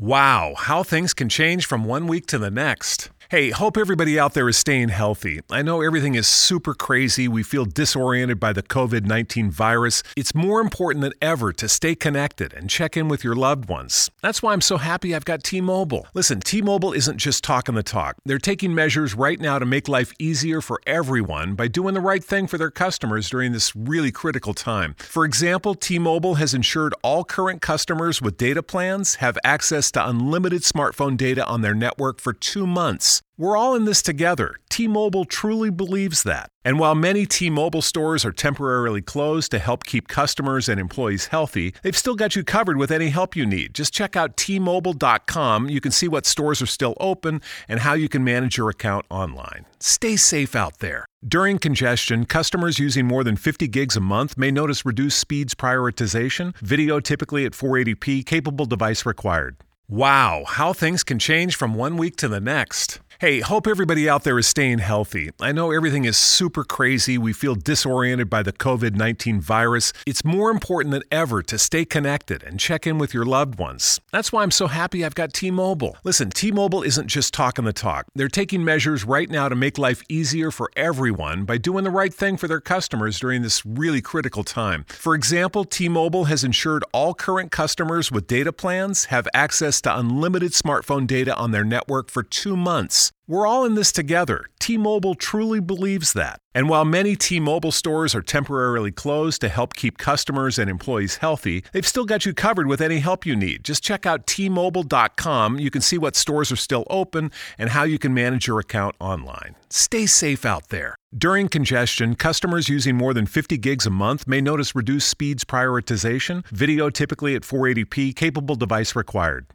Wow, how things can change from one week to the next. Hey, hope everybody out there is staying healthy. I know everything is super crazy. We feel disoriented by the COVID 19 virus. It's more important than ever to stay connected and check in with your loved ones. That's why I'm so happy I've got T Mobile. Listen, T Mobile isn't just talking the talk, they're taking measures right now to make life easier for everyone by doing the right thing for their customers during this really critical time. For example, T Mobile has ensured all current customers with data plans have access to unlimited smartphone data on their network for two months. We're all in this together. T Mobile truly believes that. And while many T Mobile stores are temporarily closed to help keep customers and employees healthy, they've still got you covered with any help you need. Just check out T-Mobile.com. You can see what stores are still open and how you can manage your account online. Stay safe out there. During congestion, customers using more than 50 gigs a month may notice reduced speeds prioritization, video typically at 480p, capable device required. Wow, how things can change from one week to the next. Hey, hope everybody out there is staying healthy. I know everything is super crazy. We feel disoriented by the COVID 19 virus. It's more important than ever to stay connected and check in with your loved ones. That's why I'm so happy I've got T Mobile. Listen, T Mobile isn't just talking the talk, they're taking measures right now to make life easier for everyone by doing the right thing for their customers during this really critical time. For example, T Mobile has ensured all current customers with data plans have access to unlimited smartphone data on their network for two months. We're all in this together. T Mobile truly believes that. And while many T Mobile stores are temporarily closed to help keep customers and employees healthy, they've still got you covered with any help you need. Just check out T-Mobile.com. You can see what stores are still open and how you can manage your account online. Stay safe out there. During congestion, customers using more than 50 gigs a month may notice reduced speeds prioritization, video typically at 480p, capable device required.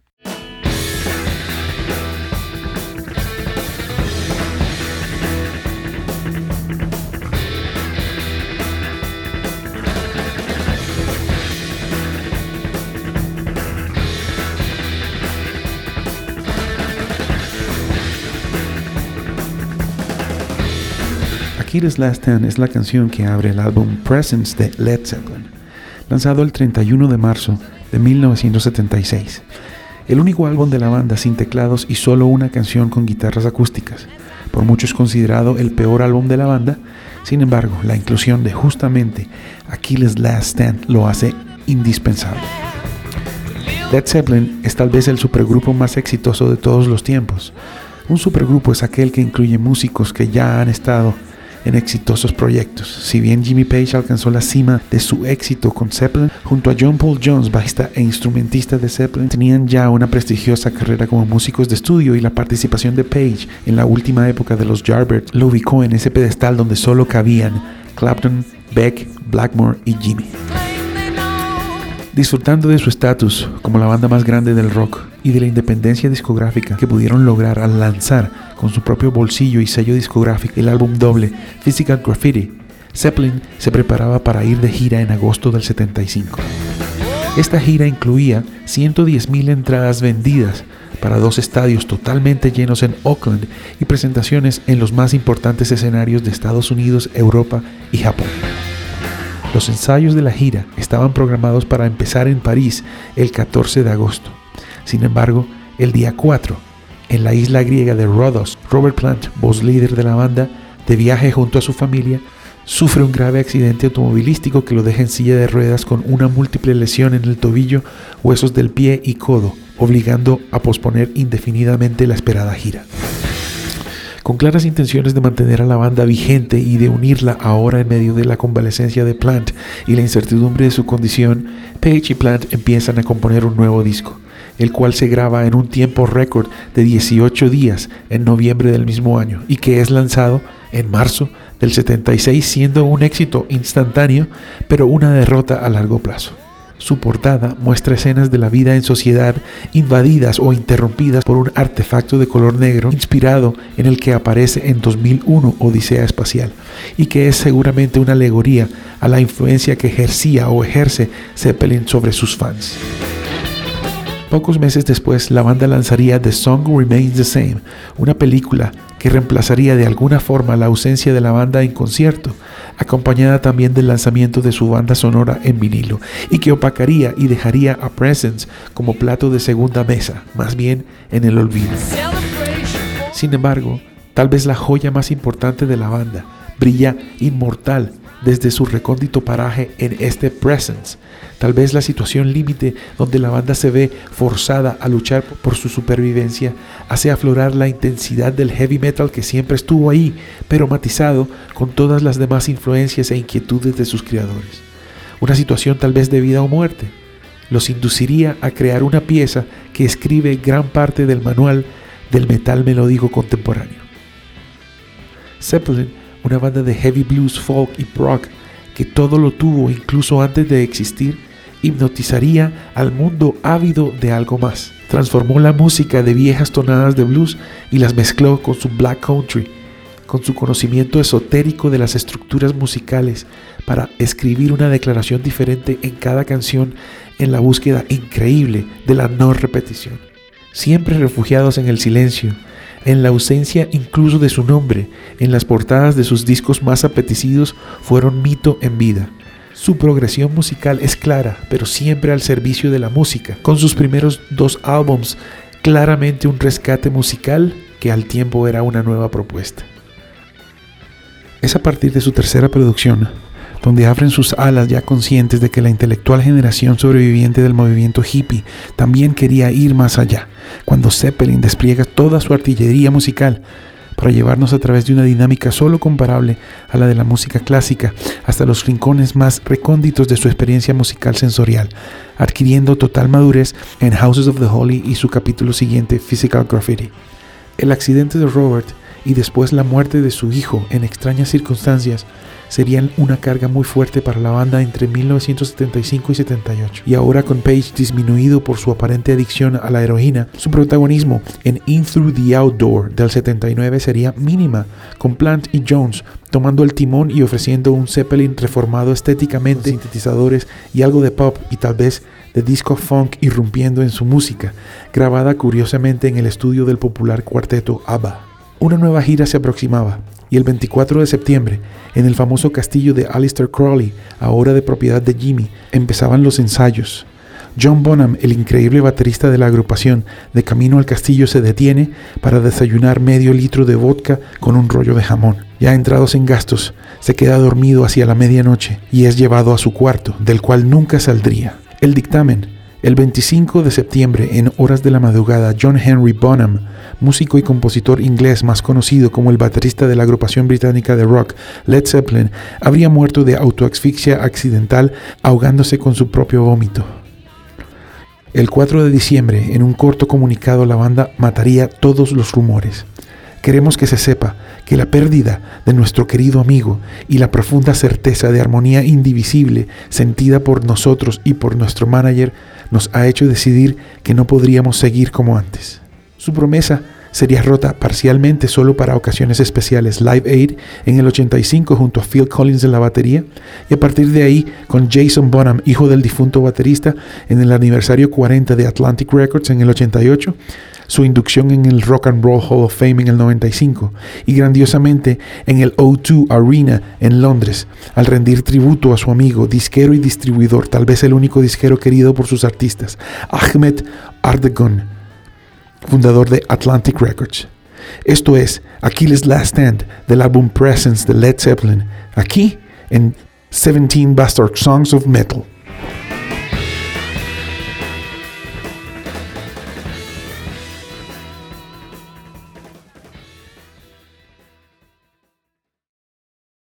Achilles Last Stand es la canción que abre el álbum Presence de Led Zeppelin, lanzado el 31 de marzo de 1976. El único álbum de la banda sin teclados y solo una canción con guitarras acústicas. Por muchos considerado el peor álbum de la banda, sin embargo, la inclusión de justamente Achilles Last Stand lo hace indispensable. Led Zeppelin es tal vez el supergrupo más exitoso de todos los tiempos. Un supergrupo es aquel que incluye músicos que ya han estado en exitosos proyectos. Si bien Jimmy Page alcanzó la cima de su éxito con Zeppelin, junto a John Paul Jones, bajista e instrumentista de Zeppelin, tenían ya una prestigiosa carrera como músicos de estudio y la participación de Page en la última época de los Yardbirds lo ubicó en ese pedestal donde solo cabían Clapton, Beck, Blackmore y Jimmy. Disfrutando de su estatus como la banda más grande del rock y de la independencia discográfica que pudieron lograr al lanzar con su propio bolsillo y sello discográfico el álbum doble Physical Graffiti, Zeppelin se preparaba para ir de gira en agosto del 75. Esta gira incluía 110.000 entradas vendidas para dos estadios totalmente llenos en Oakland y presentaciones en los más importantes escenarios de Estados Unidos, Europa y Japón. Los ensayos de la gira estaban programados para empezar en París el 14 de agosto. Sin embargo, el día 4, en la isla griega de Rhodos, Robert Plant, voz líder de la banda, de viaje junto a su familia, sufre un grave accidente automovilístico que lo deja en silla de ruedas con una múltiple lesión en el tobillo, huesos del pie y codo, obligando a posponer indefinidamente la esperada gira. Con claras intenciones de mantener a la banda vigente y de unirla ahora en medio de la convalecencia de Plant y la incertidumbre de su condición, Page y Plant empiezan a componer un nuevo disco, el cual se graba en un tiempo récord de 18 días en noviembre del mismo año y que es lanzado en marzo del 76 siendo un éxito instantáneo pero una derrota a largo plazo. Su portada muestra escenas de la vida en sociedad invadidas o interrumpidas por un artefacto de color negro inspirado en el que aparece en 2001 Odisea Espacial y que es seguramente una alegoría a la influencia que ejercía o ejerce Zeppelin sobre sus fans. Pocos meses después, la banda lanzaría The Song Remains the Same, una película que reemplazaría de alguna forma la ausencia de la banda en concierto, acompañada también del lanzamiento de su banda sonora en vinilo, y que opacaría y dejaría a Presence como plato de segunda mesa, más bien en el olvido. Sin embargo, tal vez la joya más importante de la banda brilla inmortal desde su recóndito paraje en este Presence, tal vez la situación límite donde la banda se ve forzada a luchar por su supervivencia, hace aflorar la intensidad del heavy metal que siempre estuvo ahí, pero matizado con todas las demás influencias e inquietudes de sus creadores. Una situación tal vez de vida o muerte. Los induciría a crear una pieza que escribe gran parte del manual del metal melódico contemporáneo. Zeppelin una banda de heavy blues, folk y rock que todo lo tuvo incluso antes de existir, hipnotizaría al mundo ávido de algo más. Transformó la música de viejas tonadas de blues y las mezcló con su black country, con su conocimiento esotérico de las estructuras musicales, para escribir una declaración diferente en cada canción en la búsqueda increíble de la no repetición. Siempre refugiados en el silencio, en la ausencia incluso de su nombre, en las portadas de sus discos más apetecidos fueron mito en vida. Su progresión musical es clara, pero siempre al servicio de la música, con sus primeros dos álbums claramente un rescate musical que al tiempo era una nueva propuesta. Es a partir de su tercera producción, donde abren sus alas ya conscientes de que la intelectual generación sobreviviente del movimiento hippie también quería ir más allá, cuando Zeppelin despliega toda su artillería musical para llevarnos a través de una dinámica solo comparable a la de la música clásica hasta los rincones más recónditos de su experiencia musical sensorial, adquiriendo total madurez en Houses of the Holy y su capítulo siguiente, Physical Graffiti. El accidente de Robert y después la muerte de su hijo en extrañas circunstancias serían una carga muy fuerte para la banda entre 1975 y 78. Y ahora con Page disminuido por su aparente adicción a la heroína, su protagonismo en In Through the Outdoor del 79 sería mínima, con Plant y Jones tomando el timón y ofreciendo un Zeppelin reformado estéticamente, sintetizadores y algo de pop y tal vez de disco funk irrumpiendo en su música, grabada curiosamente en el estudio del popular cuarteto ABBA. Una nueva gira se aproximaba, y el 24 de septiembre, en el famoso castillo de Alistair Crowley, ahora de propiedad de Jimmy, empezaban los ensayos. John Bonham, el increíble baterista de la agrupación, de camino al castillo se detiene para desayunar medio litro de vodka con un rollo de jamón. Ya entrados en gastos, se queda dormido hacia la medianoche y es llevado a su cuarto, del cual nunca saldría. El dictamen, el 25 de septiembre, en horas de la madrugada, John Henry Bonham, músico y compositor inglés más conocido como el baterista de la agrupación británica de rock Led Zeppelin, habría muerto de autoasfixia accidental ahogándose con su propio vómito. El 4 de diciembre, en un corto comunicado, la banda mataría todos los rumores. Queremos que se sepa que la pérdida de nuestro querido amigo y la profunda certeza de armonía indivisible sentida por nosotros y por nuestro manager nos ha hecho decidir que no podríamos seguir como antes. Su promesa sería rota parcialmente solo para ocasiones especiales Live Aid en el 85 junto a Phil Collins en la batería y a partir de ahí con Jason Bonham, hijo del difunto baterista, en el aniversario 40 de Atlantic Records en el 88, su inducción en el Rock and Roll Hall of Fame en el 95 y grandiosamente en el O2 Arena en Londres, al rendir tributo a su amigo, disquero y distribuidor, tal vez el único disquero querido por sus artistas, Ahmed Ardegon fundador de Atlantic Records. Esto es Achilles Last Stand del álbum Presence de Led Zeppelin, aquí en 17 Bastard Songs of Metal.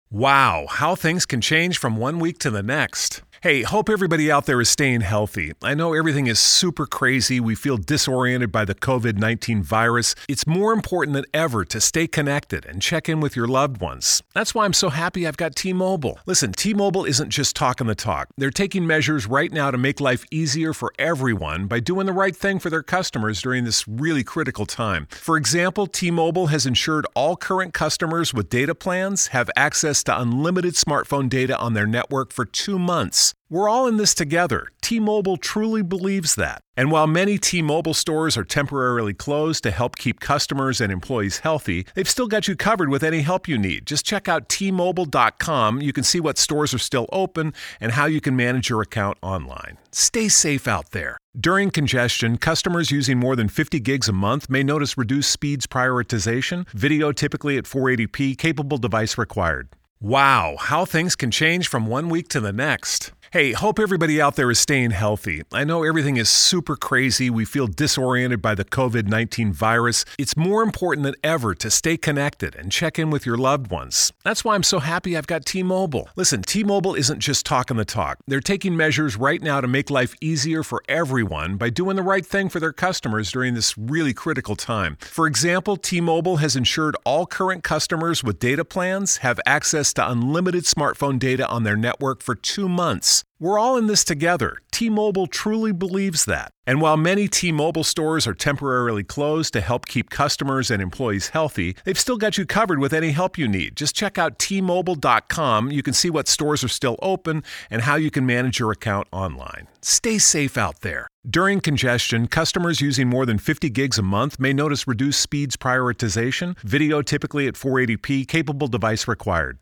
Wow, how things can change from one week to the next. Hey, hope everybody out there is staying healthy. I know everything is super crazy. We feel disoriented by the COVID 19 virus. It's more important than ever to stay connected and check in with your loved ones. That's why I'm so happy I've got T Mobile. Listen, T Mobile isn't just talking the talk, they're taking measures right now to make life easier for everyone by doing the right thing for their customers during this really critical time. For example, T Mobile has ensured all current customers with data plans have access to unlimited smartphone data on their network for two months We're all in this together. T Mobile truly believes that. And while many T Mobile stores are temporarily closed to help keep customers and employees healthy, they've still got you covered with any help you need. Just check out T Mobile.com. You can see what stores are still open and how you can manage your account online. Stay safe out there. During congestion, customers using more than 50 gigs a month may notice reduced speeds prioritization, video typically at 480p, capable device required. Wow, how things can change from one week to the next. Hey, hope everybody out there is staying healthy. I know everything is super crazy. We feel disoriented by the COVID 19 virus. It's more important than ever to stay connected and check in with your loved ones. That's why I'm so happy I've got T Mobile. Listen, T Mobile isn't just talking the talk, they're taking measures right now to make life easier for everyone by doing the right thing for their customers during this really critical time. For example, T Mobile has ensured all current customers with data plans have access to unlimited smartphone data on their network for two months. We're all in this together. T Mobile truly believes that. And while many T Mobile stores are temporarily closed to help keep customers and employees healthy, they've still got you covered with any help you need. Just check out T Mobile.com. You can see what stores are still open and how you can manage your account online. Stay safe out there. During congestion, customers using more than 50 gigs a month may notice reduced speeds prioritization, video typically at 480p, capable device required.